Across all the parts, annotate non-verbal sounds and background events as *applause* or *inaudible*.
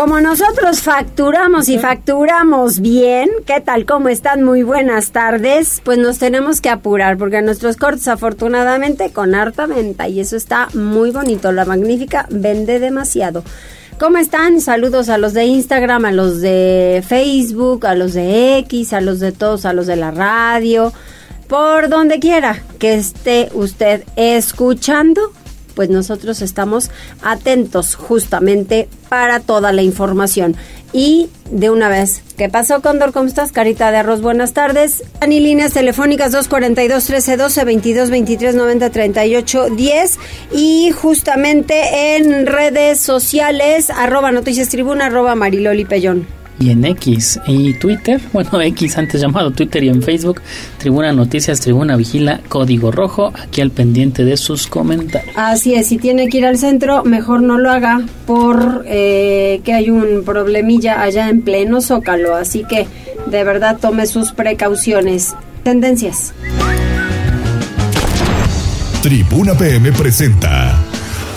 Como nosotros facturamos y facturamos bien, ¿qué tal? ¿Cómo están? Muy buenas tardes. Pues nos tenemos que apurar porque nuestros cortes afortunadamente con harta venta y eso está muy bonito. La magnífica vende demasiado. ¿Cómo están? Saludos a los de Instagram, a los de Facebook, a los de X, a los de todos, a los de la radio, por donde quiera que esté usted escuchando pues nosotros estamos atentos justamente para toda la información. Y de una vez, ¿qué pasó, Condor? ¿Cómo estás? Carita de arroz, buenas tardes. Ani líneas telefónicas 242-1312, 22-23-90-38-10 y justamente en redes sociales, arroba noticias tribuna, arroba mariloli pellón y en X y Twitter, *laughs* bueno, X antes llamado Twitter y en Facebook, Tribuna Noticias, Tribuna Vigila, Código Rojo, aquí al pendiente de sus comentarios. Así es, si tiene que ir al centro, mejor no lo haga por eh, que hay un problemilla allá en pleno Zócalo, así que de verdad tome sus precauciones. Tendencias. Tribuna PM presenta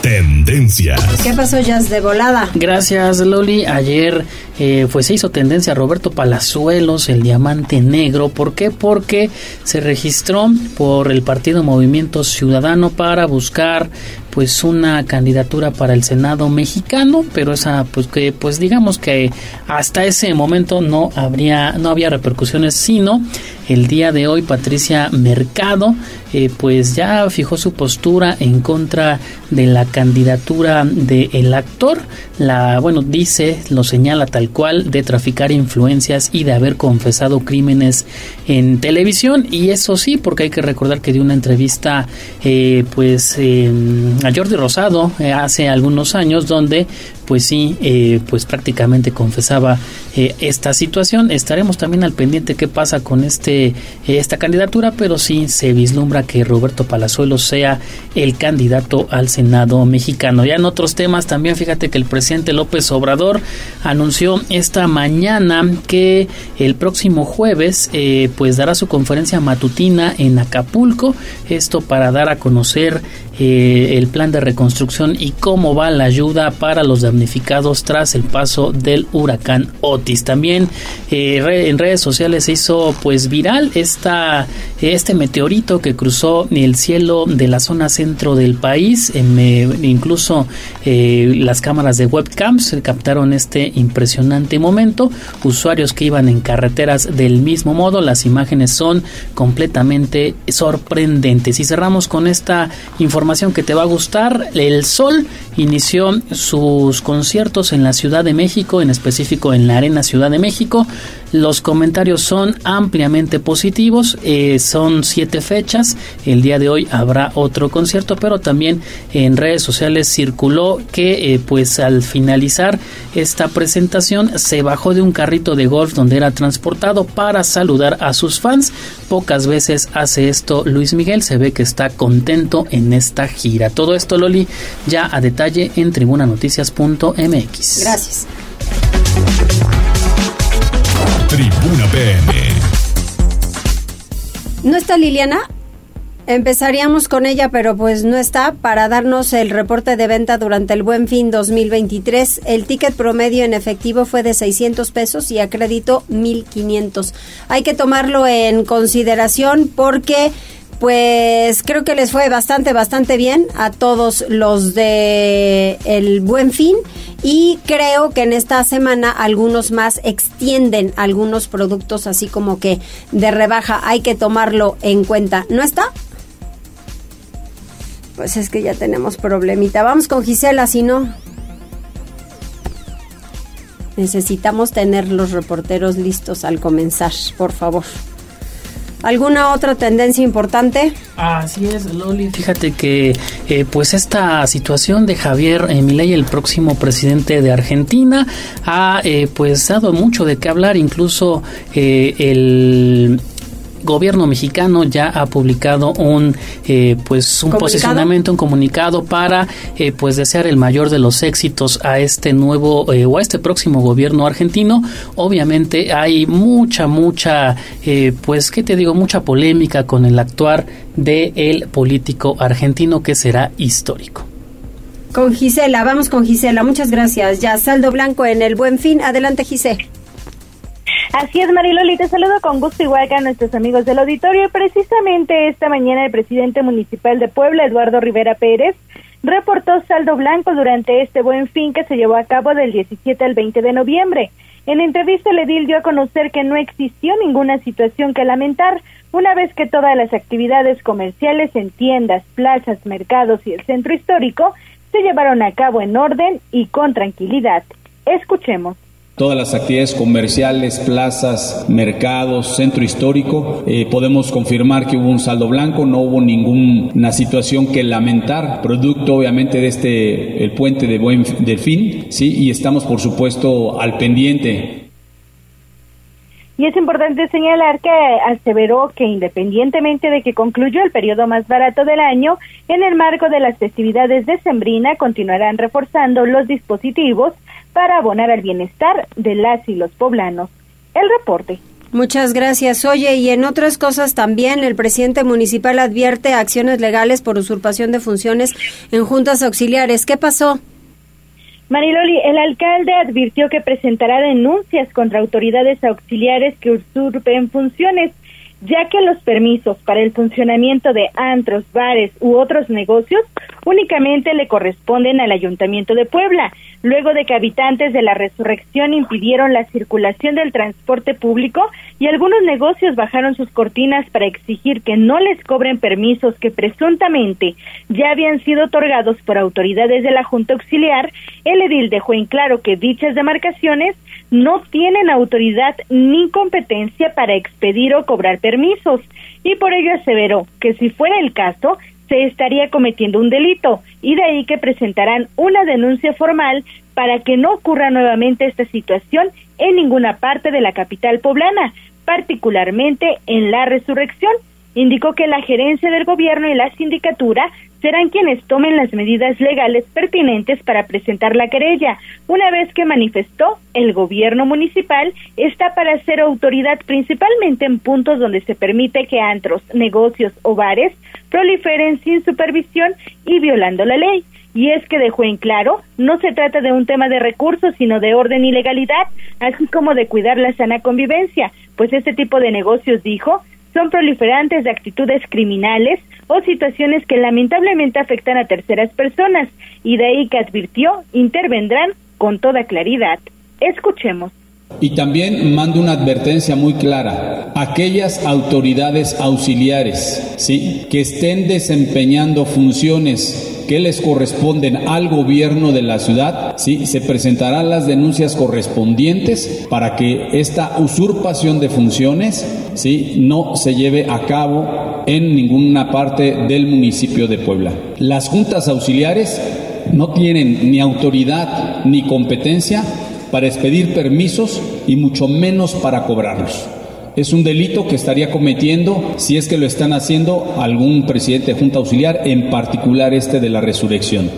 Tendencias. ¿Qué pasó, Jazz de volada? Gracias, Loli. Ayer eh, pues se hizo tendencia Roberto Palazuelos, el diamante negro. ¿Por qué? Porque se registró por el partido Movimiento Ciudadano para buscar pues una candidatura para el Senado mexicano, pero esa pues que pues digamos que hasta ese momento no habría no había repercusiones, sino el día de hoy Patricia Mercado eh, pues ya fijó su postura en contra de la candidatura del el actor, la bueno dice, lo señala tal cual de traficar influencias y de haber confesado crímenes en televisión y eso sí, porque hay que recordar que dio una entrevista eh, pues a Jordi Rosado eh, hace algunos años donde pues sí, pues prácticamente confesaba esta situación. Estaremos también al pendiente qué pasa con este esta candidatura, pero sí se vislumbra que Roberto Palazuelos sea el candidato al Senado mexicano. Ya en otros temas también fíjate que el presidente López Obrador anunció esta mañana que el próximo jueves pues dará su conferencia matutina en Acapulco, esto para dar a conocer el plan de reconstrucción y cómo va la ayuda para los damnificados tras el paso del huracán Otis. También eh, en redes sociales se hizo pues viral esta, este meteorito que cruzó el cielo de la zona centro del país. incluso eh, las cámaras de webcams captaron este impresionante momento. Usuarios que iban en carreteras del mismo modo, las imágenes son completamente sorprendentes. Y cerramos con esta información que te va a gustar. El Sol inició sus conciertos en la Ciudad de México, en específico en la Arena Ciudad de México. Los comentarios son ampliamente positivos, eh, son siete fechas. El día de hoy habrá otro concierto, pero también en redes sociales circuló que, eh, pues, al finalizar esta presentación se bajó de un carrito de golf donde era transportado para saludar a sus fans. Pocas veces hace esto Luis Miguel, se ve que está contento en esta gira. Todo esto, Loli, ya a detalle en tribunanoticias.mx. Gracias. ¿No está Liliana? Empezaríamos con ella, pero pues no está, para darnos el reporte de venta durante el Buen Fin 2023. El ticket promedio en efectivo fue de 600 pesos y a crédito 1500. Hay que tomarlo en consideración porque pues creo que les fue bastante, bastante bien a todos los de el Buen Fin y creo que en esta semana algunos más extienden algunos productos así como que de rebaja hay que tomarlo en cuenta. ¿No está? Pues es que ya tenemos problemita. Vamos con Gisela, si no. Necesitamos tener los reporteros listos al comenzar, por favor. ¿Alguna otra tendencia importante? Así es, Loli. Fíjate que eh, pues esta situación de Javier eh, Milei, el próximo presidente de Argentina, ha eh, pues dado mucho de qué hablar. Incluso el gobierno mexicano ya ha publicado un eh, pues un posicionamiento, un comunicado para eh, pues desear el mayor de los éxitos a este nuevo eh, o a este próximo gobierno argentino. Obviamente hay mucha mucha pues qué te digo mucha polémica con el actuar de el político argentino que será histórico. Con Gisela, vamos con Gisela, muchas gracias. Ya saldo blanco en el Buen Fin. Adelante, Gisela. Así es, Mariloli, te saludo con gusto igual que a nuestros amigos del auditorio. Precisamente esta mañana el presidente municipal de Puebla, Eduardo Rivera Pérez, reportó saldo blanco durante este buen fin que se llevó a cabo del 17 al 20 de noviembre. En entrevista, el edil dio a conocer que no existió ninguna situación que lamentar, una vez que todas las actividades comerciales en tiendas, plazas, mercados y el centro histórico se llevaron a cabo en orden y con tranquilidad. Escuchemos. Todas las actividades comerciales, plazas, mercados, centro histórico, eh, podemos confirmar que hubo un saldo blanco, no hubo ninguna situación que lamentar, producto obviamente de este, el puente de Buen Delfín, ¿sí? y estamos por supuesto al pendiente. Y es importante señalar que aseveró que independientemente de que concluyó el periodo más barato del año, en el marco de las festividades de Sembrina continuarán reforzando los dispositivos para abonar al bienestar de las y los poblanos. El reporte. Muchas gracias. Oye, y en otras cosas también, el presidente municipal advierte acciones legales por usurpación de funciones en juntas auxiliares. ¿Qué pasó? Mariloli, el alcalde advirtió que presentará denuncias contra autoridades auxiliares que usurpen funciones ya que los permisos para el funcionamiento de antros, bares u otros negocios únicamente le corresponden al Ayuntamiento de Puebla, luego de que habitantes de la Resurrección impidieron la circulación del transporte público y algunos negocios bajaron sus cortinas para exigir que no les cobren permisos que presuntamente ya habían sido otorgados por autoridades de la Junta Auxiliar, el edil dejó en claro que dichas demarcaciones no tienen autoridad ni competencia para expedir o cobrar permisos. Y por ello aseveró que si fuera el caso se estaría cometiendo un delito y de ahí que presentarán una denuncia formal para que no ocurra nuevamente esta situación en ninguna parte de la capital poblana, particularmente en la resurrección. Indicó que la gerencia del gobierno y la sindicatura serán quienes tomen las medidas legales pertinentes para presentar la querella. Una vez que manifestó, el gobierno municipal está para ser autoridad principalmente en puntos donde se permite que antros, negocios o bares proliferen sin supervisión y violando la ley. Y es que dejó en claro, no se trata de un tema de recursos, sino de orden y legalidad, así como de cuidar la sana convivencia, pues este tipo de negocios, dijo, son proliferantes de actitudes criminales o situaciones que lamentablemente afectan a terceras personas y de ahí que advirtió intervendrán con toda claridad. Escuchemos. Y también mando una advertencia muy clara. Aquellas autoridades auxiliares, ¿sí? que estén desempeñando funciones que les corresponden al gobierno de la ciudad, ¿sí? se presentarán las denuncias correspondientes para que esta usurpación de funciones ¿sí? no se lleve a cabo en ninguna parte del municipio de Puebla. Las juntas auxiliares no tienen ni autoridad ni competencia para expedir permisos y mucho menos para cobrarlos. Es un delito que estaría cometiendo, si es que lo están haciendo, algún presidente de Junta Auxiliar, en particular este de la resurrección.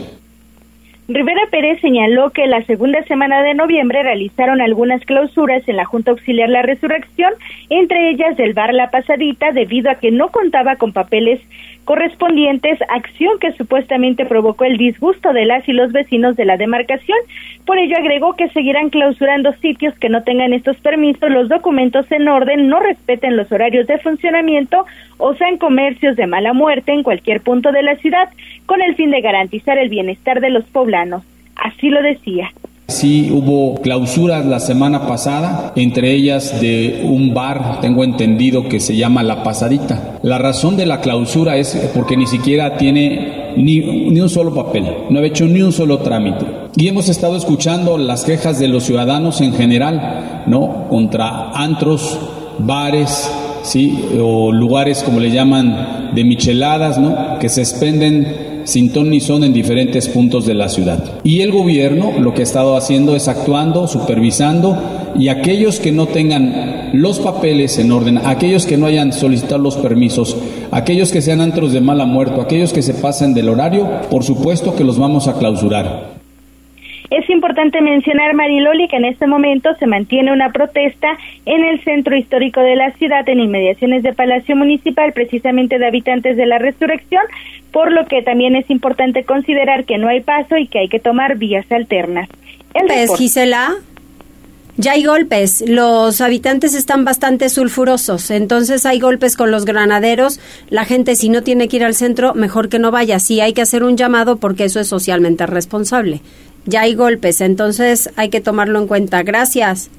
Rivera Pérez señaló que la segunda semana de noviembre realizaron algunas clausuras en la Junta Auxiliar La Resurrección, entre ellas del bar La Pasadita, debido a que no contaba con papeles correspondientes, acción que supuestamente provocó el disgusto de las y los vecinos de la demarcación. Por ello agregó que seguirán clausurando sitios que no tengan estos permisos, los documentos en orden, no respeten los horarios de funcionamiento o sean comercios de mala muerte en cualquier punto de la ciudad, con el fin de garantizar el bienestar de los poblanos. Así lo decía. Sí hubo clausuras la semana pasada, entre ellas de un bar, tengo entendido que se llama La Pasadita. La razón de la clausura es porque ni siquiera tiene ni, ni un solo papel, no ha hecho ni un solo trámite. Y hemos estado escuchando las quejas de los ciudadanos en general, ¿no? Contra antros, bares, ¿sí? o lugares como le llaman de micheladas, ¿no? que se expenden sin ton ni son en diferentes puntos de la ciudad. Y el gobierno lo que ha estado haciendo es actuando, supervisando y aquellos que no tengan los papeles en orden, aquellos que no hayan solicitado los permisos, aquellos que sean antros de mala muerto, aquellos que se pasen del horario, por supuesto que los vamos a clausurar. Es importante mencionar, Mariloli, que en este momento se mantiene una protesta en el centro histórico de la ciudad, en inmediaciones de Palacio Municipal, precisamente de habitantes de la Resurrección, por lo que también es importante considerar que no hay paso y que hay que tomar vías alternas. pues, Gisela. Ya hay golpes, los habitantes están bastante sulfurosos, entonces hay golpes con los granaderos, la gente si no tiene que ir al centro, mejor que no vaya, sí hay que hacer un llamado porque eso es socialmente responsable ya hay golpes, entonces hay que tomarlo en cuenta. Gracias.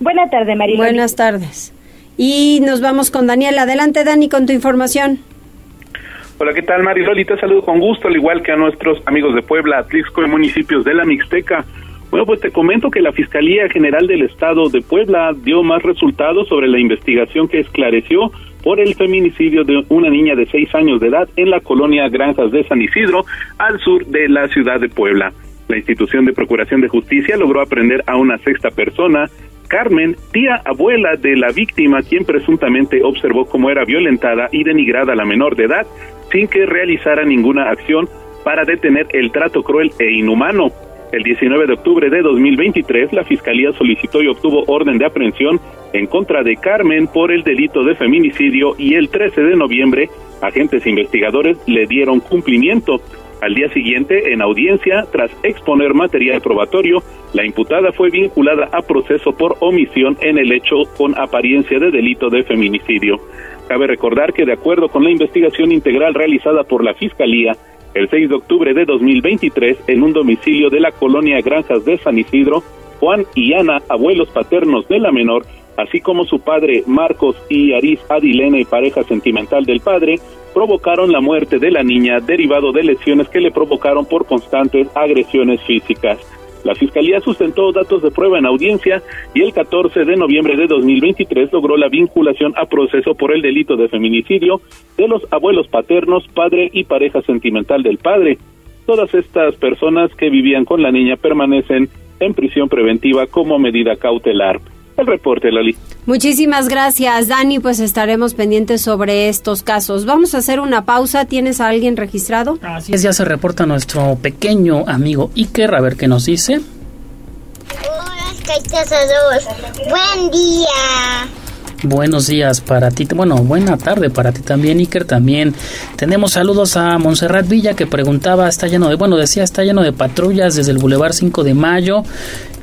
Buenas tardes, María. Buenas tardes. Y nos vamos con Daniel. Adelante, Dani, con tu información. Hola, ¿qué tal, Mariloli? Te saludo con gusto, al igual que a nuestros amigos de Puebla, Atlisco y municipios de la Mixteca. Bueno, pues te comento que la Fiscalía General del Estado de Puebla dio más resultados sobre la investigación que esclareció por el feminicidio de una niña de seis años de edad en la colonia Granjas de San Isidro, al sur de la ciudad de Puebla. La institución de Procuración de Justicia logró aprender a una sexta persona, Carmen, tía abuela de la víctima, quien presuntamente observó cómo era violentada y denigrada la menor de edad, sin que realizara ninguna acción para detener el trato cruel e inhumano. El 19 de octubre de 2023, la Fiscalía solicitó y obtuvo orden de aprehensión en contra de Carmen por el delito de feminicidio y el 13 de noviembre, agentes investigadores le dieron cumplimiento. Al día siguiente, en audiencia, tras exponer material probatorio, la imputada fue vinculada a proceso por omisión en el hecho con apariencia de delito de feminicidio. Cabe recordar que de acuerdo con la investigación integral realizada por la Fiscalía, el 6 de octubre de 2023, en un domicilio de la colonia Granjas de San Isidro, Juan y Ana, abuelos paternos de la menor, así como su padre Marcos y Aris Adilene, pareja sentimental del padre, provocaron la muerte de la niña derivado de lesiones que le provocaron por constantes agresiones físicas. La Fiscalía sustentó datos de prueba en audiencia y el 14 de noviembre de 2023 logró la vinculación a proceso por el delito de feminicidio de los abuelos paternos, padre y pareja sentimental del padre. Todas estas personas que vivían con la niña permanecen en prisión preventiva como medida cautelar el reporte, Lali. Muchísimas gracias, Dani. Pues estaremos pendientes sobre estos casos. Vamos a hacer una pausa. ¿Tienes a alguien registrado? Así es, ya se reporta nuestro pequeño amigo Iker. A ver qué nos dice. Hola, Buen día. Buenos días para ti, bueno, buena tarde para ti también, Iker. También tenemos saludos a Montserrat Villa que preguntaba, está lleno de, bueno, decía, está lleno de patrullas desde el Boulevard 5 de Mayo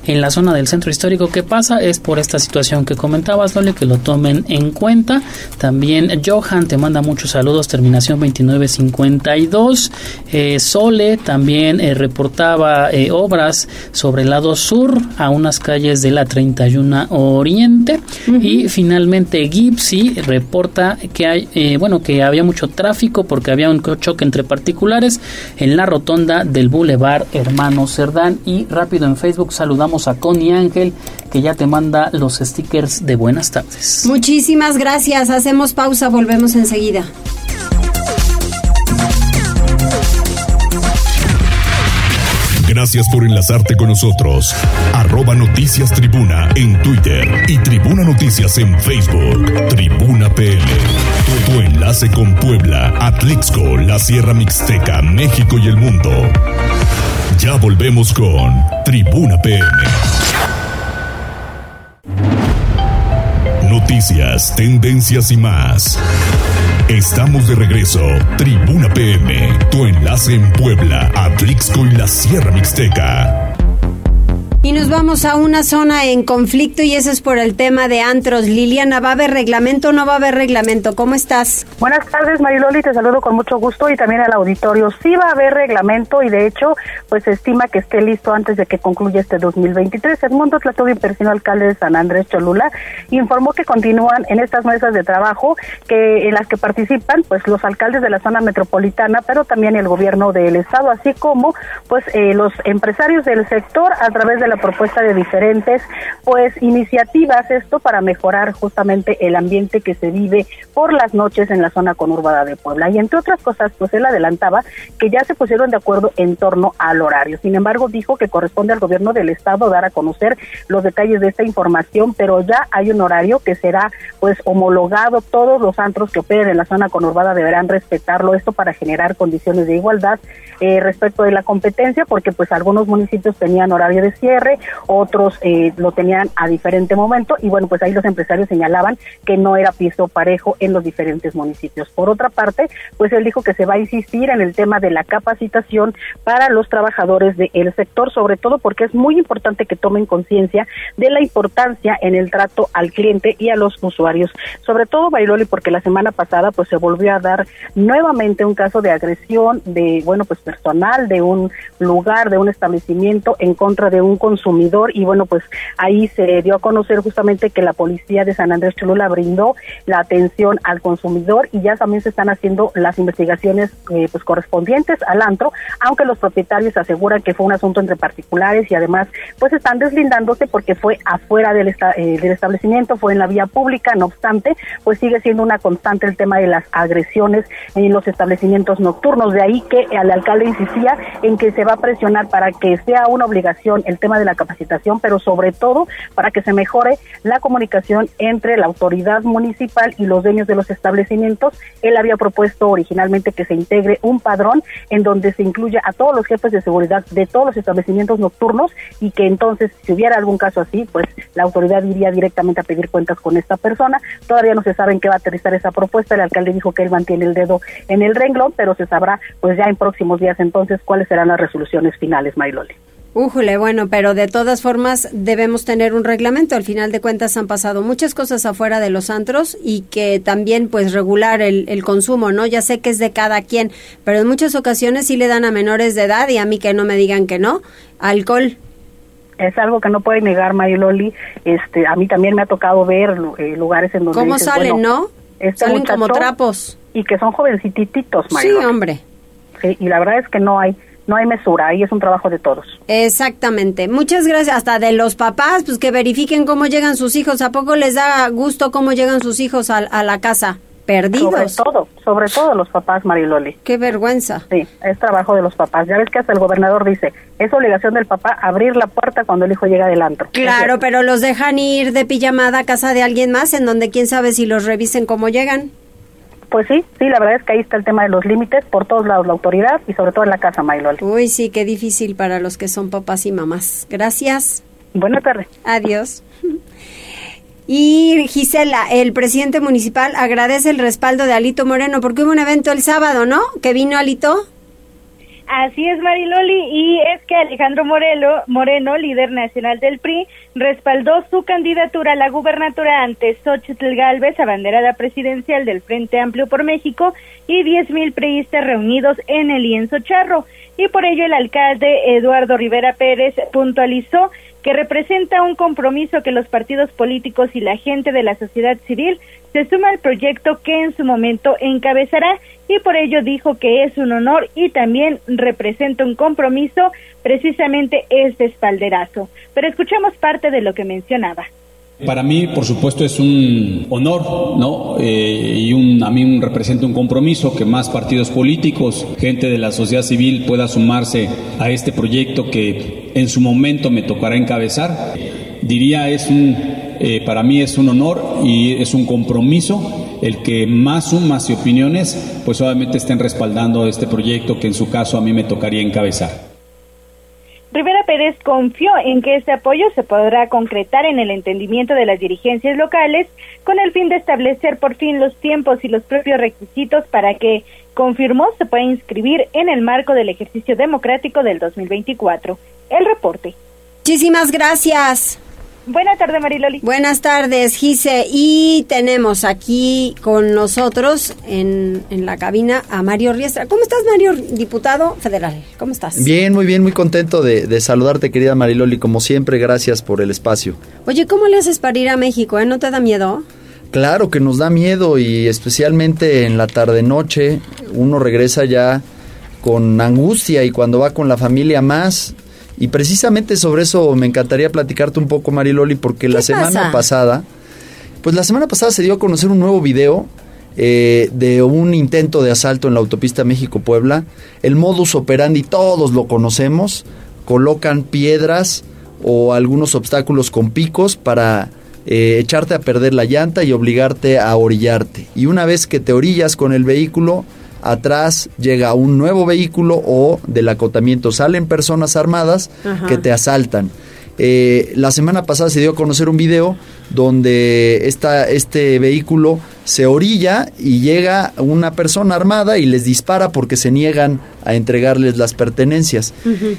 en la zona del centro histórico. ¿Qué pasa? Es por esta situación que comentabas, Lole, que lo tomen en cuenta. También Johan te manda muchos saludos, terminación 2952. Eh, Sole también eh, reportaba eh, obras sobre el lado sur a unas calles de la 31 Oriente. Y finalmente Gipsy reporta que hay, eh, bueno, que había mucho tráfico porque había un choque entre particulares en la rotonda del Boulevard Hermano Cerdán. Y rápido en Facebook saludamos a Connie Ángel, que ya te manda los stickers de buenas tardes. Muchísimas gracias. Hacemos pausa, volvemos enseguida. Gracias por enlazarte con nosotros. Arroba Noticias Tribuna en Twitter y Tribuna Noticias en Facebook. Tribuna PL. Tu, enlace con Puebla, Atlixco, la Sierra Mixteca, México y el mundo. Ya volvemos con Tribuna PM. Noticias, tendencias y más. Estamos de regreso. Tribuna PM, tu enlace en Puebla, Atlixco y la Sierra Mixteca. Y nos vamos a una zona en conflicto y eso es por el tema de antros. Liliana, ¿va a haber reglamento o no va a haber reglamento? ¿Cómo estás? Buenas tardes, Mariloli, te saludo con mucho gusto y también al auditorio. Sí va a haber reglamento y de hecho, pues se estima que esté listo antes de que concluya este 2023. Edmundo Tlatobi, personal alcalde de San Andrés Cholula, informó que continúan en estas mesas de trabajo que en las que participan pues los alcaldes de la zona metropolitana, pero también el gobierno del estado, así como pues eh, los empresarios del sector a través de la la propuesta de diferentes pues iniciativas esto para mejorar justamente el ambiente que se vive por las noches en la zona conurbada de Puebla y entre otras cosas pues él adelantaba que ya se pusieron de acuerdo en torno al horario. Sin embargo, dijo que corresponde al gobierno del estado dar a conocer los detalles de esta información, pero ya hay un horario que será pues homologado, todos los antros que operen en la zona conurbada deberán respetarlo esto para generar condiciones de igualdad eh, respecto de la competencia, porque pues algunos municipios tenían horario de cierre, otros eh, lo tenían a diferente momento y bueno, pues ahí los empresarios señalaban que no era piso parejo en los diferentes municipios. Por otra parte, pues él dijo que se va a insistir en el tema de la capacitación para los trabajadores del sector, sobre todo porque es muy importante que tomen conciencia de la importancia en el trato al cliente y a los usuarios. Sobre todo, Bailoli, porque la semana pasada pues se volvió a dar nuevamente un caso de agresión de, bueno, pues personal de un lugar, de un establecimiento en contra de un consumidor y bueno, pues ahí se dio a conocer justamente que la policía de San Andrés Cholula brindó la atención al consumidor y ya también se están haciendo las investigaciones eh, pues correspondientes al antro, aunque los propietarios aseguran que fue un asunto entre particulares y además pues están deslindándose porque fue afuera del, eh, del establecimiento, fue en la vía pública, no obstante, pues sigue siendo una constante el tema de las agresiones en los establecimientos nocturnos, de ahí que el alcalde insistía en que se va a presionar para que sea una obligación el tema de la capacitación, pero sobre todo para que se mejore la comunicación entre la autoridad municipal y los dueños de los establecimientos. Él había propuesto originalmente que se integre un padrón en donde se incluya a todos los jefes de seguridad de todos los establecimientos nocturnos y que entonces si hubiera algún caso así, pues la autoridad iría directamente a pedir cuentas con esta persona. Todavía no se sabe en qué va a aterrizar esa propuesta. El alcalde dijo que él mantiene el dedo en el renglón, pero se sabrá pues ya en próximos días entonces cuáles serán las resoluciones finales, Mayloli. Újule, bueno, pero de todas formas debemos tener un reglamento. Al final de cuentas han pasado muchas cosas afuera de los antros y que también pues regular el, el, consumo, ¿no? Ya sé que es de cada quien, pero en muchas ocasiones sí le dan a menores de edad y a mí que no me digan que no, alcohol. Es algo que no puede negar Mayololi. Este, a mí también me ha tocado ver eh, lugares en donde ¿Cómo salen, bueno, no? Este salen como trapos. Y que son jovencititos, Mayololi. Sí, hombre. Sí, y la verdad es que no hay no hay mesura, ahí es un trabajo de todos. Exactamente. Muchas gracias. Hasta de los papás, pues que verifiquen cómo llegan sus hijos. ¿A poco les da gusto cómo llegan sus hijos a, a la casa? Perdidos. Sobre todo, sobre todo los papás, Mariloli. Qué vergüenza. Sí, es trabajo de los papás. Ya ves que hasta el gobernador dice, es obligación del papá abrir la puerta cuando el hijo llega del antro. Claro, pero los dejan ir de pijamada a casa de alguien más, en donde quién sabe si los revisen cómo llegan. Pues sí, sí, la verdad es que ahí está el tema de los límites por todos lados, la autoridad y sobre todo en la casa, Maylol. Uy, sí, qué difícil para los que son papás y mamás. Gracias. Buenas tardes. Adiós. Y Gisela, el presidente municipal agradece el respaldo de Alito Moreno porque hubo un evento el sábado, ¿no? Que vino Alito. Así es, Mariloli, y es que Alejandro Morelo, Moreno, líder nacional del PRI, respaldó su candidatura a la gubernatura ante Xochitl Galvez, abanderada presidencial del Frente Amplio por México, y 10.000 priistas reunidos en el lienzo charro. Y por ello el alcalde Eduardo Rivera Pérez puntualizó que representa un compromiso que los partidos políticos y la gente de la sociedad civil se suma al proyecto que en su momento encabezará y por ello dijo que es un honor y también representa un compromiso precisamente este espalderazo. Pero escuchamos parte de lo que mencionaba. Para mí, por supuesto, es un honor, ¿no? Eh, y un, a mí representa un compromiso que más partidos políticos, gente de la sociedad civil pueda sumarse a este proyecto que en su momento me tocará encabezar. Diría, es un, eh, para mí es un honor y es un compromiso el que más sumas y opiniones, pues obviamente estén respaldando este proyecto que en su caso a mí me tocaría encabezar. Rivera Pérez confió en que este apoyo se podrá concretar en el entendimiento de las dirigencias locales con el fin de establecer por fin los tiempos y los propios requisitos para que, confirmó, se pueda inscribir en el marco del ejercicio democrático del 2024. El reporte. Muchísimas gracias. Buenas tardes, Mariloli. Buenas tardes, Gise. Y tenemos aquí con nosotros en, en, la cabina a Mario Riestra. ¿Cómo estás, Mario, diputado federal? ¿Cómo estás? Bien, muy bien, muy contento de, de, saludarte, querida Mariloli. Como siempre, gracias por el espacio. Oye, ¿cómo le haces para ir a México? Eh? ¿No te da miedo? Claro que nos da miedo y especialmente en la tarde-noche uno regresa ya con angustia y cuando va con la familia más Y precisamente sobre eso me encantaría platicarte un poco, Mariloli, porque la semana pasa? pasada, pues la semana pasada se dio a conocer un nuevo video eh, de un intento de asalto en la autopista México-Puebla. El modus operandi, todos lo conocemos, colocan piedras o algunos obstáculos con picos para eh, echarte a perder la llanta y obligarte a orillarte. Y una vez que te orillas con el vehículo, atrás llega un nuevo vehículo o del acotamiento salen personas armadas Ajá. que te asaltan. Eh, la semana pasada se dio a conocer un video donde esta, este vehículo se orilla y llega una persona armada y les dispara porque se niegan a entregarles las pertenencias.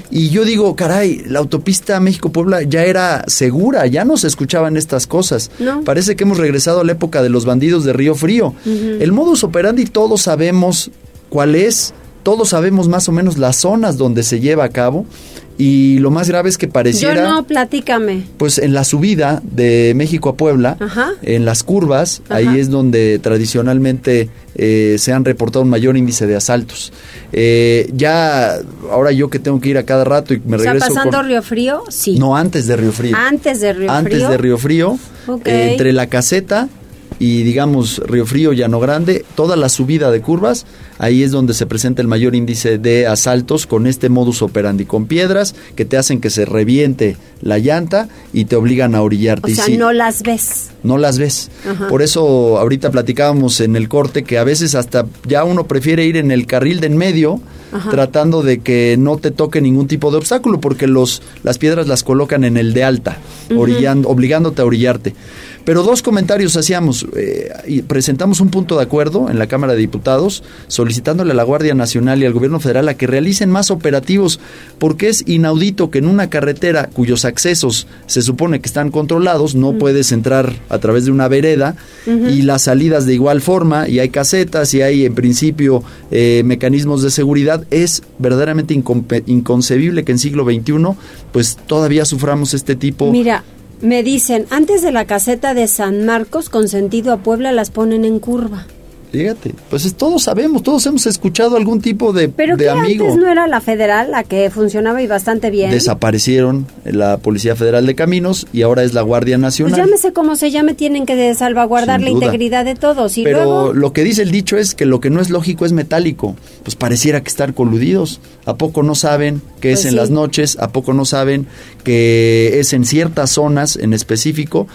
Y yo digo, caray, la autopista México-Puebla ya era segura, ya no se escuchaban estas cosas. No. Parece que hemos regresado a la época de los bandidos de Río Frío. El modus operandi todos sabemos cuál es, todos sabemos más o menos las zonas donde se lleva a cabo. Y lo más grave es que Yo pareciera no, platícame. pues en la subida de México a Puebla, Ajá. en las curvas, Ajá. ahí es donde tradicionalmente eh, se han reportado un mayor índice de asaltos. Eh, ya, ahora yo que tengo que ir a cada rato y me O sea, regreso pasando con- Río Frío, sí. No, antes de Río Frío. Antes de Río antes Frío. de Río Frío, Ok. eh, entre la caseta y digamos Río Frío, Llano Grande, toda la subida de curvas, ahí es donde se presenta el mayor índice de asaltos con este modus operandi, con piedras que te hacen que se reviente la llanta y te obligan a orillarte. O sea, sí, no las ves. no las ves. Ajá. Por eso ahorita platicábamos en el corte que a veces hasta ya uno prefiere ir en el carril de en medio Ajá. tratando de que no te toque ningún tipo de obstáculo porque los las piedras las colocan en el de alta, orillando, obligándote a orillarte. Pero dos comentarios hacíamos eh, y presentamos un punto de acuerdo en la Cámara de Diputados solicitándole a la Guardia Nacional y al Gobierno Federal a que realicen más operativos porque es inaudito que en una carretera cuyos accesos se supone que están controlados no puedes entrar a través de una vereda y las salidas de igual forma y hay casetas y hay en principio eh, mecanismos de seguridad es verdaderamente inconcebible que en siglo XXI pues todavía suframos este tipo Mira, me dicen, antes de la caseta de San Marcos, con sentido a Puebla, las ponen en curva. Fíjate, pues es- todos sabemos, todos hemos escuchado algún tipo de, Pero de que amigo. antes no era la federal la que funcionaba y bastante bien. Desaparecieron la Policía Federal de Caminos y ahora es la Guardia Pues Nacional. llámese como se llame, tienen que salvaguardar la integridad de todos. Y Pero luego, lo que dice el dicho es que lo que no es lógico es metálico. Pues pareciera que están coludidos. ¿A poco no saben que es Pues en sí. las noches? ¿A poco no saben que es en ciertas zonas en específico?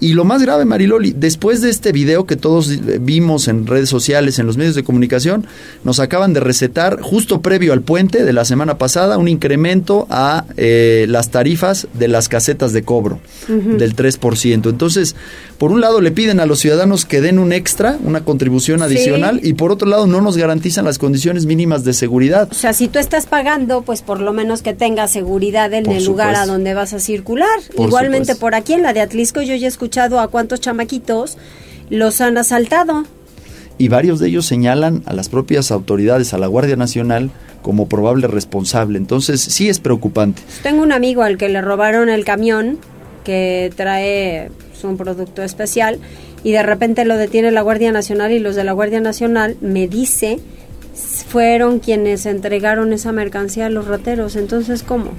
Y lo más grave, Mariloli, después de este video que todos vimos en redes sociales, en los medios de comunicación, nos acaban de recetar, justo previo al puente de la semana pasada, un incremento a eh, las tarifas de las casetas de cobro del 3%. Entonces, por un lado le piden a los ciudadanos que den un extra, una contribución Sí. adicional, y por otro lado no nos garantizan las condiciones mínimas de seguridad. o sea, si tú estás pagando, pues por lo menos que tengas seguridad en Por el lugar a supuesto. Donde vas a circular. Por Igualmente supuesto. por aquí en la de Atlisco yo ya he escuchado a cuántos chamaquitos los han asaltado. Y varios de ellos señalan a las propias autoridades, a la Guardia Nacional, como probable responsable. Entonces, sí es preocupante. Tengo un amigo al que le robaron el camión que trae pues, un producto especial y de repente lo detiene la Guardia Nacional y los de la Guardia Nacional me dice fueron quienes entregaron esa mercancía a los rateros. Entonces, ¿cómo?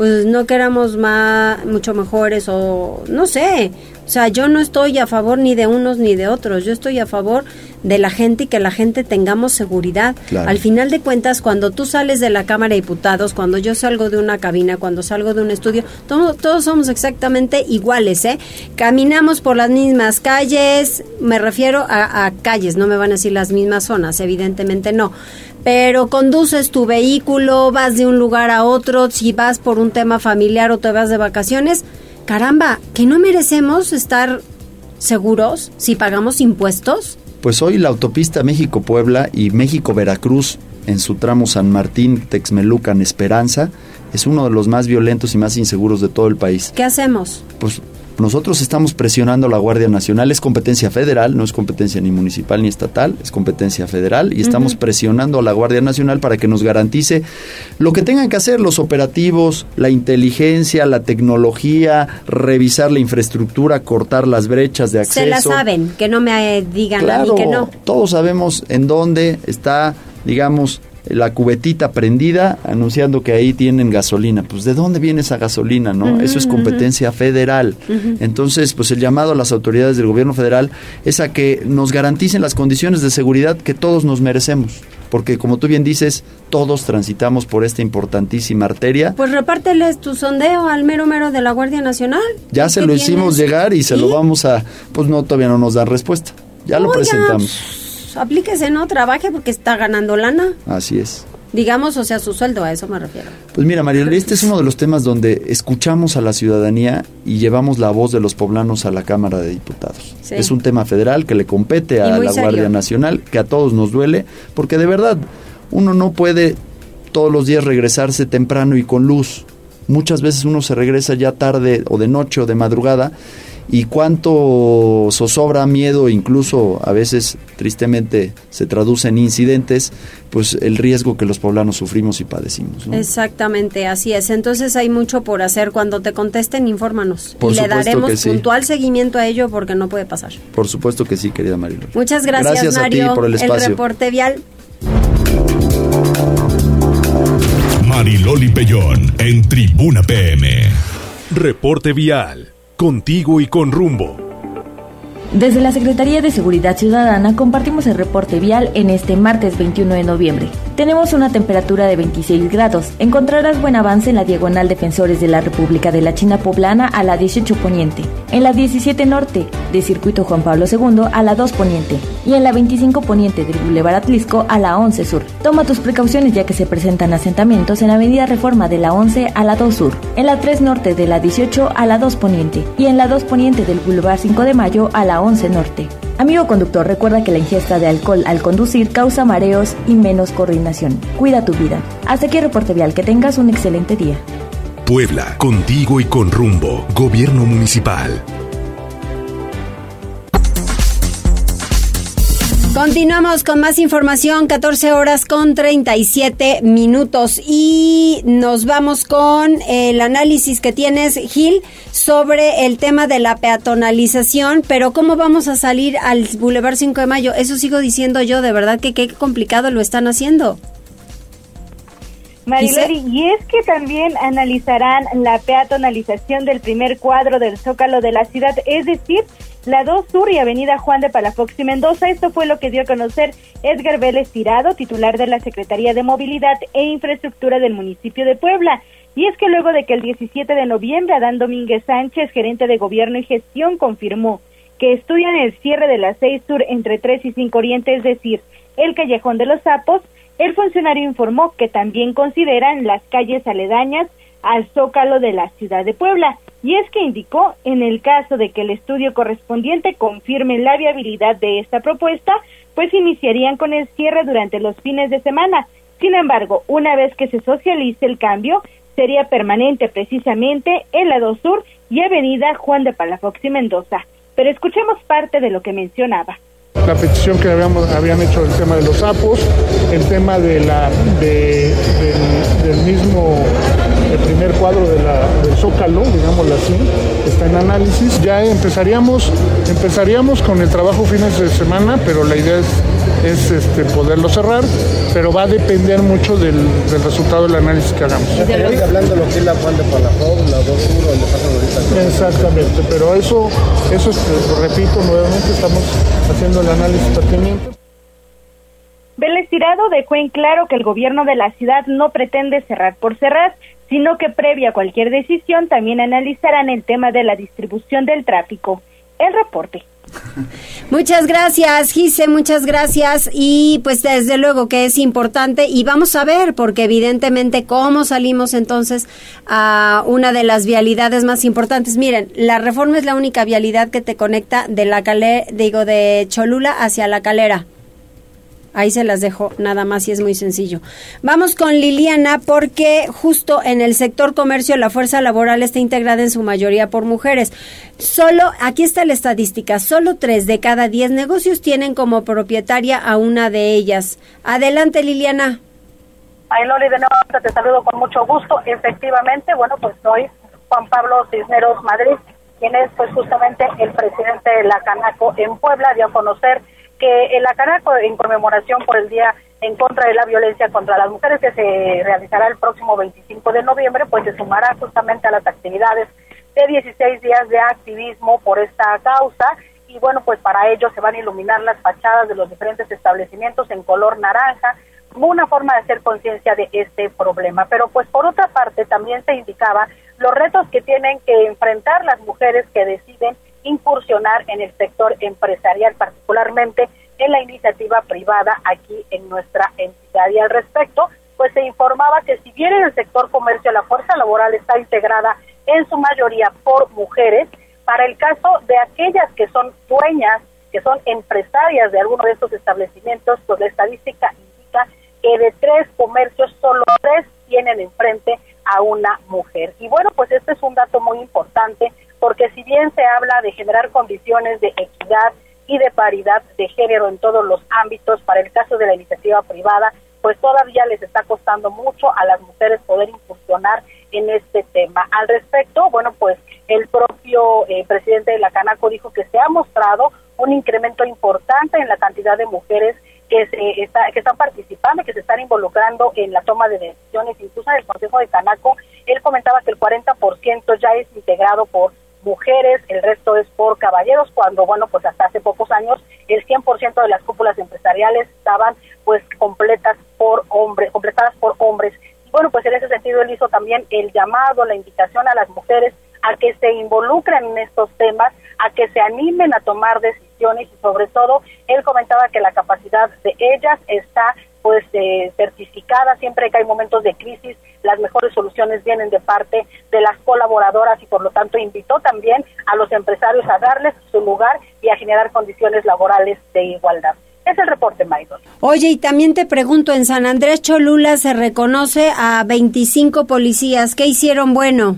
Pues no que éramos más, mucho mejores o no sé. O sea, yo no estoy a favor ni de unos ni de otros. Yo estoy a favor de la gente y que la gente tengamos seguridad. Claro. Al final de cuentas, cuando tú sales de la Cámara de Diputados, cuando yo salgo de una cabina, cuando salgo de un estudio, todo- todos somos exactamente iguales, ¿eh? Caminamos por las mismas calles, me refiero a, a calles, no me van a decir las mismas zonas, evidentemente no. Pero conduces tu vehículo, vas de un lugar a otro, si vas por un tema familiar o te vas de vacaciones, caramba, que no merecemos estar seguros si pagamos impuestos. Pues hoy la autopista México-Puebla y México-Veracruz en su tramo San Martín, Texmelucan, Esperanza, es uno de los más violentos y más inseguros de todo el país. ¿Qué hacemos? Pues nosotros estamos presionando a la Guardia Nacional, es competencia federal, no es competencia ni municipal ni estatal, es competencia federal y estamos presionando a la Guardia Nacional para que nos garantice lo que tengan que hacer los operativos, la inteligencia, la tecnología, revisar la infraestructura, cortar las brechas de acceso. Se la saben, que no me digan a Claro, mí que no. todos sabemos en dónde está, digamos, la cubetita prendida anunciando que ahí tienen gasolina. Pues ¿de dónde viene esa gasolina, no? Eso es competencia federal. Entonces, pues el llamado a las autoridades del gobierno federal es a que nos garanticen las condiciones de seguridad que todos nos merecemos. Porque como tú bien dices, todos transitamos por esta importantísima arteria. Pues repárteles tu sondeo al mero mero de la Guardia Nacional. Ya se lo hicimos llegar y se lo vamos a... Pues no, todavía no nos dan respuesta. Ya lo presentamos aplíquese, ¿no? Trabaje porque está ganando lana. Así es. Digamos, o sea, su sueldo, a eso me refiero. Pues mira, María, este es uno de los temas donde escuchamos a la ciudadanía y llevamos la voz de los poblanos a la Cámara de Diputados. Es un tema federal que le compete a la Guardia Nacional, que a todos nos duele, porque de verdad, uno no puede todos los días regresarse temprano y con luz. Muchas veces uno se regresa ya tarde o de noche o de madrugada y cuánto zozobra, miedo, incluso a veces tristemente se traduce en incidentes, pues el riesgo que los poblanos sufrimos y padecimos. Exactamente, así es. Entonces hay mucho por hacer. Cuando te contesten, infórmanos. y le daremos puntual seguimiento a ello porque no puede pasar. Por supuesto que sí, querida Mariloli. Muchas gracias, gracias Mario. A ti por el espacio. El reporte vial. Mariloli Pellón en Tribuna PM. Reporte vial contigo y con rumbo. Desde la Secretaría de Seguridad Ciudadana compartimos el reporte vial en este martes 21 de noviembre. Tenemos una temperatura de 26 grados. Encontrarás buen avance en la diagonal Defensores de la República de la China Poblana a la 18 Poniente, en la 17 Norte de Circuito Juan Pablo II a la 2 Poniente y en la 25 Poniente del Boulevard Atlisco a la 11 Sur. Toma tus precauciones ya que se presentan asentamientos en la Avenida Reforma de la 11 a la 2 Sur, en la 3 Norte de la 18 a la 2 Poniente y en la 2 Poniente del Boulevard 5 de Mayo a la 11 Norte. Amigo conductor, recuerda que la ingesta de alcohol al conducir causa mareos y menos coordinación. Cuida tu vida. Hasta aquí reporte vial. Que tengas un excelente día. Puebla, contigo y con rumbo. Gobierno Municipal. Continuamos con más información, 14 horas con 37 minutos y nos vamos con el análisis que tienes, Gil, sobre el tema de la peatonalización, pero ¿cómo vamos a salir al Boulevard 5 de Mayo? Eso sigo diciendo yo, de verdad que qué complicado lo están haciendo. Marilori, y es que también analizarán la peatonalización del primer cuadro del Zócalo de la ciudad, es decir, la 2 Sur y Avenida Juan de Palafox y Mendoza. Esto fue lo que dio a conocer Edgar Vélez Tirado, titular de la Secretaría de Movilidad e Infraestructura del municipio de Puebla. Y es que luego de que el 17 de noviembre Adán Domínguez Sánchez, gerente de Gobierno y Gestión, confirmó que estudian el cierre de la 6 Sur entre 3 y 5 Oriente, es decir, el Callejón de los Sapos, el funcionario informó que también consideran las calles aledañas al zócalo de la ciudad de Puebla. Y es que indicó, en el caso de que el estudio correspondiente confirme la viabilidad de esta propuesta, pues iniciarían con el cierre durante los fines de semana. Sin embargo, una vez que se socialice el cambio, sería permanente precisamente en la 2 Sur y Avenida Juan de Palafox y Mendoza. Pero escuchemos parte de lo que mencionaba la petición que habíamos, habían hecho el tema de los sapos, el tema de la, del, mismo el primer cuadro de la, del Zócalo, digámoslo así, está en análisis. Ya empezaríamos, empezaríamos con el trabajo fines de semana, pero la idea es, es este, poderlo cerrar, pero va a depender mucho del, resultado del análisis que hagamos. hablando lo que es la Juan de Palafón, la 2 donde pasan ahorita. Exactamente, pero eso, eso este, repito nuevamente, estamos haciendo el análisis pertinente. Vélez Tirado dejó en claro que el gobierno de la ciudad no pretende cerrar por cerrar, sino que previa a cualquier decisión también analizarán el tema de la distribución del tráfico. El reporte. *laughs* Muchas gracias, Gise, muchas gracias. Y pues desde luego que es importante y vamos a ver, porque evidentemente cómo salimos entonces a una de las vialidades más importantes. Miren, la reforma es la única vialidad que te conecta de la calera, digo, de Cholula hacia la calera. Ahí se las dejo nada más y es muy sencillo. Vamos con Liliana porque justo en el sector comercio la fuerza laboral está integrada en su mayoría por mujeres. Solo, aquí está la estadística, solo tres de cada diez negocios tienen como propietaria a una de ellas. Adelante Liliana. Ay, Loli, de nuevo te saludo con mucho gusto. Efectivamente, bueno, pues soy Juan Pablo Cisneros Madrid, quien es pues justamente el presidente de la Canaco en Puebla, dio a conocer que el Acanaco, en conmemoración por el Día en contra de la violencia contra las mujeres que se realizará el próximo 25 de noviembre, pues se sumará justamente a las actividades de 16 días de activismo por esta causa y bueno, pues para ello se van a iluminar las fachadas de los diferentes establecimientos en color naranja como una forma de hacer conciencia de este problema. Pero pues por otra parte también se indicaba los retos que tienen que enfrentar las mujeres que deciden incursionar en el sector empresarial, particularmente en la iniciativa privada aquí en nuestra entidad. Y al respecto, pues se informaba que si bien en el sector comercio la fuerza laboral está integrada en su mayoría por mujeres, para el caso de aquellas que son dueñas, que son empresarias de alguno de estos establecimientos, pues la estadística indica que de tres comercios solo tres tienen enfrente a una mujer. Y bueno, pues este es un dato muy importante porque si bien se habla de generar condiciones de equidad y de paridad de género en todos los ámbitos, para el caso de la iniciativa privada, pues todavía les está costando mucho a las mujeres poder incursionar en este tema. Al respecto, bueno, pues el propio eh, presidente de la Canaco dijo que se ha mostrado un incremento importante en la cantidad de mujeres que, se está, que están participando, que se están involucrando en la toma de decisiones, incluso en el Consejo de Canaco, él comentaba que el 40% ya es integrado por mujeres, el resto es por caballeros, cuando, bueno, pues hasta hace pocos años el 100% de las cúpulas empresariales estaban pues completas por hombres, completadas por hombres. Y bueno, pues en ese sentido él hizo también el llamado, la invitación a las mujeres a que se involucren en estos temas, a que se animen a tomar decisiones y sobre todo él comentaba que la capacidad de ellas está pues eh, certificada siempre que hay momentos de crisis las mejores soluciones vienen de parte de las colaboradoras y por lo tanto invitó también a los empresarios a darles su lugar y a generar condiciones laborales de igualdad. Es el reporte, Maidon. Oye, y también te pregunto, en San Andrés Cholula se reconoce a 25 policías. ¿Qué hicieron bueno?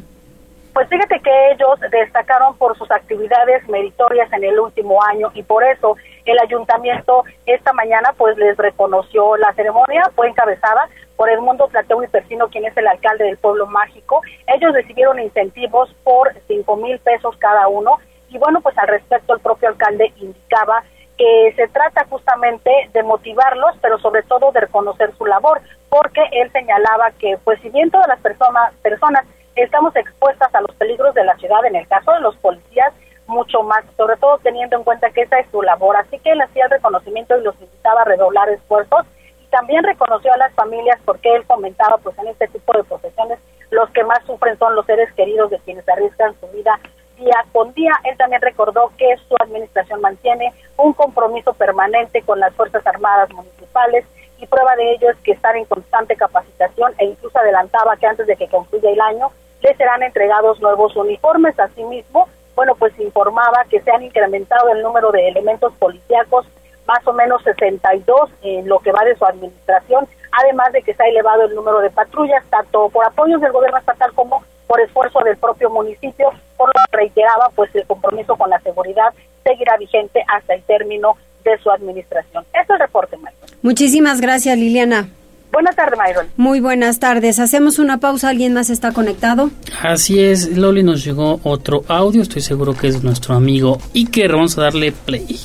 Pues fíjate que ellos destacaron por sus actividades meritorias en el último año y por eso el ayuntamiento esta mañana pues les reconoció la ceremonia, fue encabezada por Edmundo Plateo y Persino, quien es el alcalde del pueblo mágico. Ellos recibieron incentivos por cinco mil pesos cada uno y bueno pues al respecto el propio alcalde indicaba que se trata justamente de motivarlos, pero sobre todo de reconocer su labor, porque él señalaba que pues si bien todas las personas personas estamos expuestas a los peligros de la ciudad, en el caso de los policías, mucho más, sobre todo teniendo en cuenta que esa es su labor. Así que él hacía el reconocimiento y los invitaba a redoblar esfuerzos también reconoció a las familias porque él comentaba, pues en este tipo de profesiones, los que más sufren son los seres queridos de quienes arriesgan su vida día con día. Él también recordó que su administración mantiene un compromiso permanente con las Fuerzas Armadas Municipales y prueba de ello es que están en constante capacitación e incluso adelantaba que antes de que concluya el año le serán entregados nuevos uniformes. Asimismo, bueno, pues informaba que se han incrementado el número de elementos policíacos, más o menos 62 en lo que va de su administración, además de que se ha elevado el número de patrullas, tanto por apoyos del gobierno estatal como por esfuerzo del propio municipio, por lo que reiteraba, pues el compromiso con la seguridad seguirá vigente hasta el término de su administración. Este es el reporte, Michael. Muchísimas gracias, Liliana. Buenas tardes, Mayron. Muy buenas tardes. Hacemos una pausa. ¿Alguien más está conectado? Así es, Loli nos llegó otro audio. Estoy seguro que es nuestro amigo Iker. Vamos a darle play.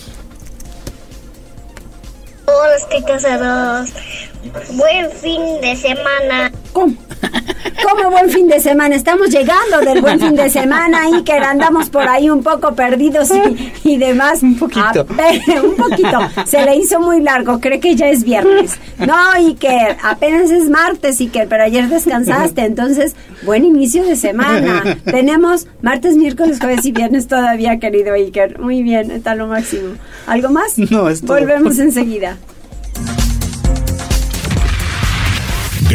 Hola, chicos, Buen fin de semana. ¿Cómo? ¿Cómo buen fin de semana? Estamos llegando del buen fin de semana, Iker. Andamos por ahí un poco perdidos y, demás. Un poquito. un poquito. Se le hizo muy largo. Cree que ya es viernes. No, Iker. Apenas es martes, Iker, pero ayer descansaste. Entonces, buen inicio de semana. Tenemos martes, miércoles, jueves y viernes todavía, querido Iker. Muy bien, está lo máximo. ¿Algo más? No, es Volvemos enseguida.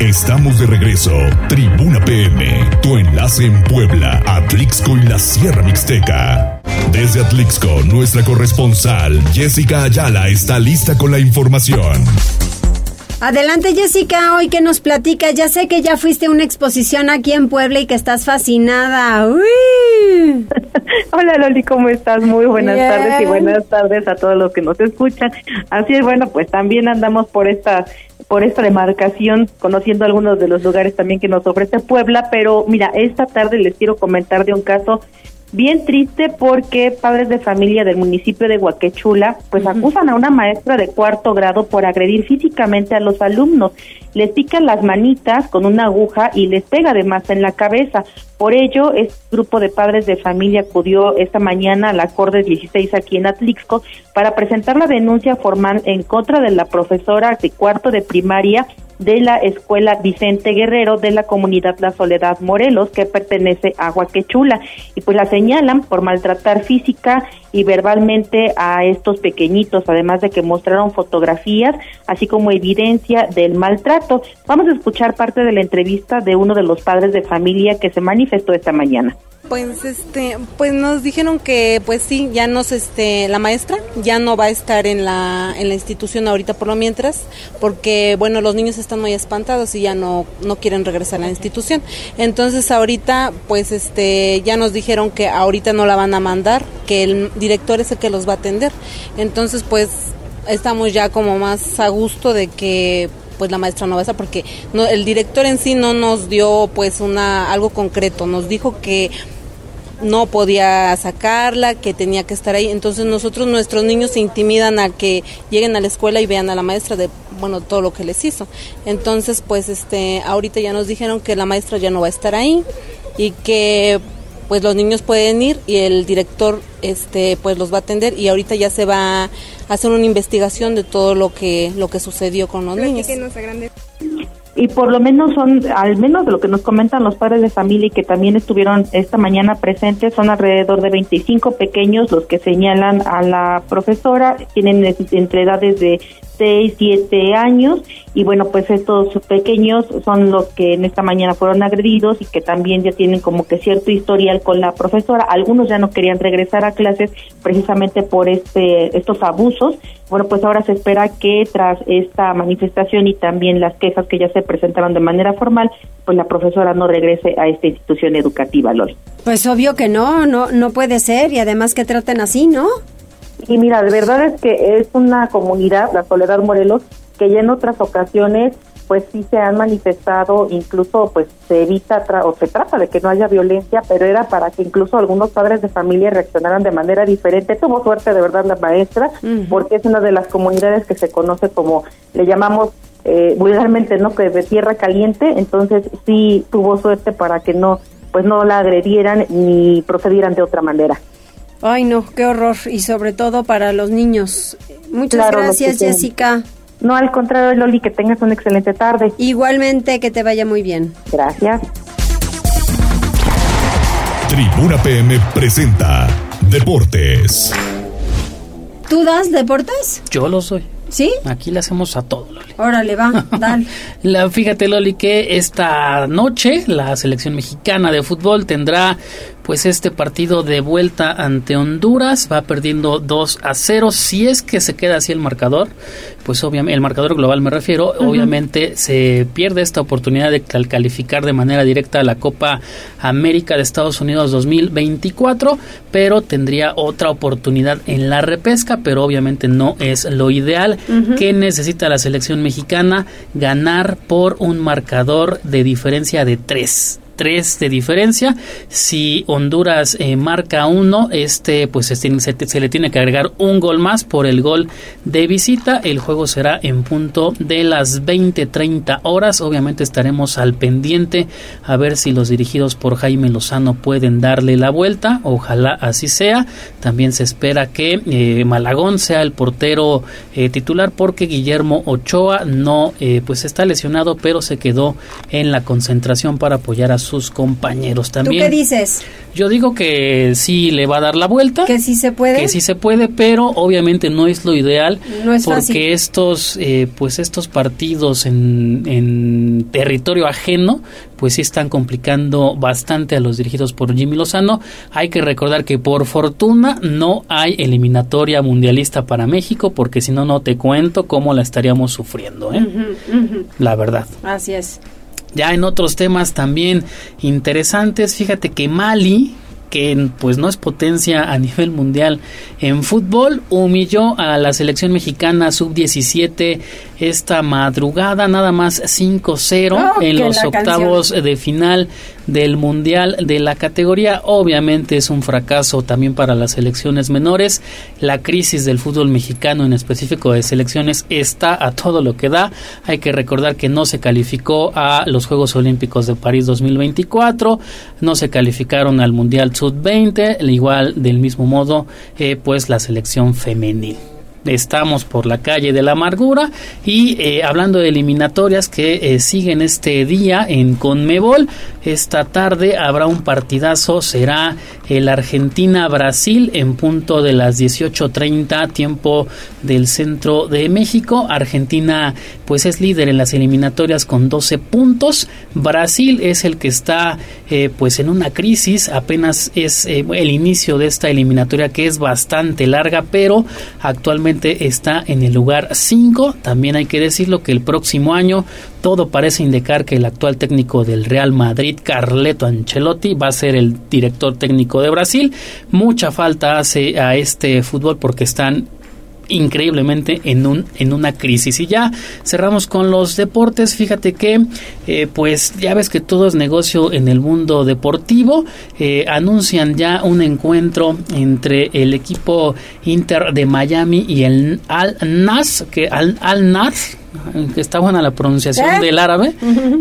Estamos de regreso. Tribuna PM, tu enlace en Puebla, Atlixco y la Sierra Mixteca. Desde Atlixco, nuestra corresponsal Jessica Ayala está lista con la información. Adelante Jessica, hoy que nos platica, ya sé que ya fuiste a una exposición aquí en Puebla y que estás fascinada. Uy. *laughs* Hola Loli, ¿cómo estás? Muy buenas tardes y buenas tardes a todos los que nos escuchan. Así es, bueno, pues también andamos por esta por esta demarcación, conociendo algunos de los lugares también que nos ofrece Puebla, pero mira, esta tarde les quiero comentar de un caso bien triste porque padres de familia del municipio de Huaquechula pues acusan a una maestra de cuarto grado por agredir físicamente a los alumnos. Les pican las manitas con una aguja y les pega además en la cabeza. Por ello, este grupo de padres de familia acudió esta mañana a la Corte 16 aquí en Atlixco para presentar la denuncia formal en contra de la profesora de cuarto de primaria de la Escuela Vicente Guerrero de la comunidad La Soledad Morelos, que pertenece a Huaquechula. Y pues la señalan por maltratar física y verbalmente a estos pequeñitos, además de que mostraron fotografías, así como evidencia del maltrato. Vamos a escuchar parte de la entrevista de uno de los padres de familia que se manifestó esta mañana. Pues este, pues nos dijeron que pues sí, ya nos este la maestra ya no va a estar en la en la institución ahorita por lo mientras, porque bueno, los niños están muy espantados y ya no no quieren regresar a la institución. Entonces, ahorita pues este ya nos dijeron que ahorita no la van a mandar, que el director es el que los va a atender. Entonces, pues estamos ya como más a gusto de que pues la maestra no va a estar porque no, el director en sí no nos dio pues una algo concreto, nos dijo que no podía sacarla, que tenía que estar ahí. Entonces nosotros, nuestros niños se intimidan a que lleguen a la escuela y vean a la maestra de, bueno, todo lo que les hizo. Entonces, pues, este, ahorita ya nos dijeron que la maestra ya no va a estar ahí y que pues los niños pueden ir y el director este pues los va a atender y ahorita ya se va a hacer una investigación de todo lo que lo que sucedió con los niños. Y por lo menos son, al menos de lo que nos comentan los padres de familia y que también estuvieron esta mañana presentes, son alrededor de 25 pequeños los que señalan a la profesora, tienen entre edades de 6, 7 años y bueno, pues estos pequeños son los que en esta mañana fueron agredidos y que también ya tienen como que cierto historial con la profesora. Algunos ya no querían regresar a clases precisamente por este estos abusos. Bueno, pues ahora se espera que tras esta manifestación y también las quejas que ya se presentaron de manera formal, pues la profesora no regrese a esta institución educativa, Loli. Pues obvio que no, no no puede ser y además que traten así, ¿no? Y mira, de verdad es que es una comunidad, la Soledad Morelos, que ya en otras ocasiones pues sí se han manifestado, incluso pues se evita o se trata de que no haya violencia, pero era para que incluso algunos padres de familia reaccionaran de manera diferente. Tuvo suerte de verdad la maestra, porque es una de las comunidades que se conoce como, le llamamos eh, vulgarmente, ¿no? Que de tierra caliente, entonces sí tuvo suerte para que no, pues no la agredieran ni procedieran de otra manera. Ay, no, qué horror. Y sobre todo para los niños. Muchas gracias, Jessica. No, al contrario, Loli, que tengas una excelente tarde. Igualmente, que te vaya muy bien. Gracias. Tribuna PM presenta Deportes. ¿Tú das deportes? Yo lo soy. ¿Sí? Aquí le hacemos a todo, Loli. Órale, va, *laughs* dale. la, fíjate, Loli, que esta noche la selección mexicana de fútbol tendrá pues este partido de vuelta ante Honduras va perdiendo 2 a 0. Si es que se queda así el marcador, pues obviamente, el marcador global me refiero, obviamente se pierde esta oportunidad de calificar de manera directa a la Copa América de Estados Unidos 2024, pero tendría otra oportunidad en la repesca, pero obviamente no es lo ideal. que necesita la selección mexicana? Ganar por un marcador de diferencia de 3 3 de diferencia. Si Honduras eh, marca uno, este pues se, se, le tiene que agregar un gol más por el gol de visita. El juego será en punto de las 20-30 horas. Obviamente estaremos al pendiente a ver si los dirigidos por Jaime Lozano pueden darle la vuelta. Ojalá así sea. También se espera que eh, Malagón sea el portero eh, titular porque Guillermo Ochoa no pues está lesionado pero se quedó en la concentración para apoyar a su sus compañeros ¿Tú también. qué dices? Yo digo que sí le va a dar la vuelta. Que sí se puede. Que sí se puede, pero obviamente no es lo ideal. No es porque fácil. estos, eh, pues estos partidos en, en territorio ajeno, pues sí están complicando bastante a los dirigidos por Jimmy Lozano. Hay que recordar que por fortuna no hay eliminatoria mundialista para México, porque si no, no te cuento cómo la estaríamos sufriendo, ¿eh? La verdad. Así es. Ya en otros temas también interesantes, fíjate que Mali, que pues no es potencia a nivel mundial en fútbol, humilló a la selección mexicana sub-17 esta madrugada, nada más 5-0 Oh, en los octavos de final del mundial de la categoría. Obviamente es un fracaso también para las selecciones menores. La crisis del fútbol mexicano, en específico de selecciones, está a todo lo que da. Hay que recordar que no se calificó a los Juegos Olímpicos de París 2024, no se calificaron al Mundial Sub-20, al igual del mismo modo, eh, pues la selección femenil. Estamos por la calle de la amargura y eh, hablando de eliminatorias que eh, siguen este día en Conmebol, esta tarde habrá un partidazo, será el Argentina-Brasil en punto de las 18.30 tiempo del centro de México. Argentina pues es líder en las eliminatorias con 12 puntos. Brasil es el que está eh, pues en una crisis, apenas es eh, el inicio de esta eliminatoria que es bastante larga, pero actualmente está en el lugar 5. También hay que decirlo que el próximo año todo parece indicar que el actual técnico del Real Madrid, Carleto Ancelotti, va a ser el director técnico de Brasil. Mucha falta hace a este fútbol porque están increíblemente en un en una crisis. Y ya cerramos con los deportes. Fíjate que eh, pues ya ves que todo es negocio en el mundo deportivo. Eh, anuncian ya un encuentro entre el equipo Inter de Miami y el Al Nas que Al, Al Nas está buena la pronunciación ¿Eh? del árabe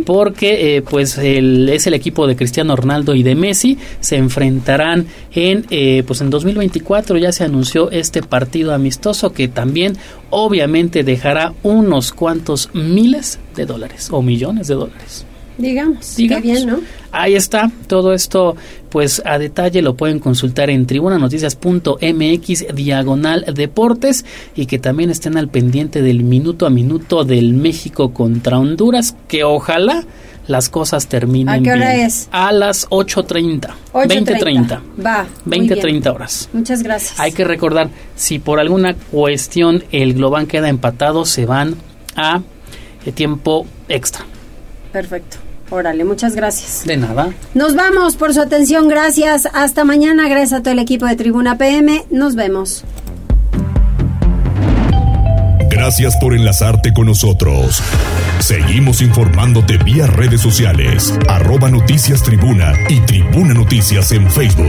porque eh, pues el, es el equipo de Cristiano Ronaldo y de Messi se enfrentarán en eh, pues en 2024 ya se anunció este partido amistoso que también obviamente dejará unos cuantos miles de dólares o millones de dólares Digamos. Digamos. Qué bien, ¿no? Ahí está, todo esto pues a detalle lo pueden consultar en tribunanoticias.mx diagonal deportes y que también estén al pendiente del minuto a minuto del México contra Honduras, que ojalá las cosas terminen ¿A qué hora bien. es? A las 8.30, 20.30, Va. muy bien. 20.30 horas. Muchas gracias. Hay que recordar, si por alguna cuestión el Globán queda empatado, se van a eh, tiempo extra. Perfecto. Órale, muchas gracias. De nada. Nos vamos por su atención, gracias. Hasta mañana, gracias a todo el equipo de Tribuna PM. Nos vemos. Gracias por enlazarte con nosotros. Seguimos informándote vía redes sociales, arroba noticias tribuna y tribuna noticias en Facebook.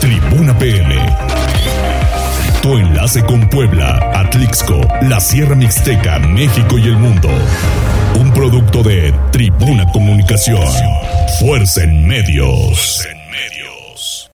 Tribuna PM. Tu enlace con Puebla, Atlixco, la Sierra Mixteca, México y el mundo. Un producto de Tribuna Comunicación. Fuerza en medios.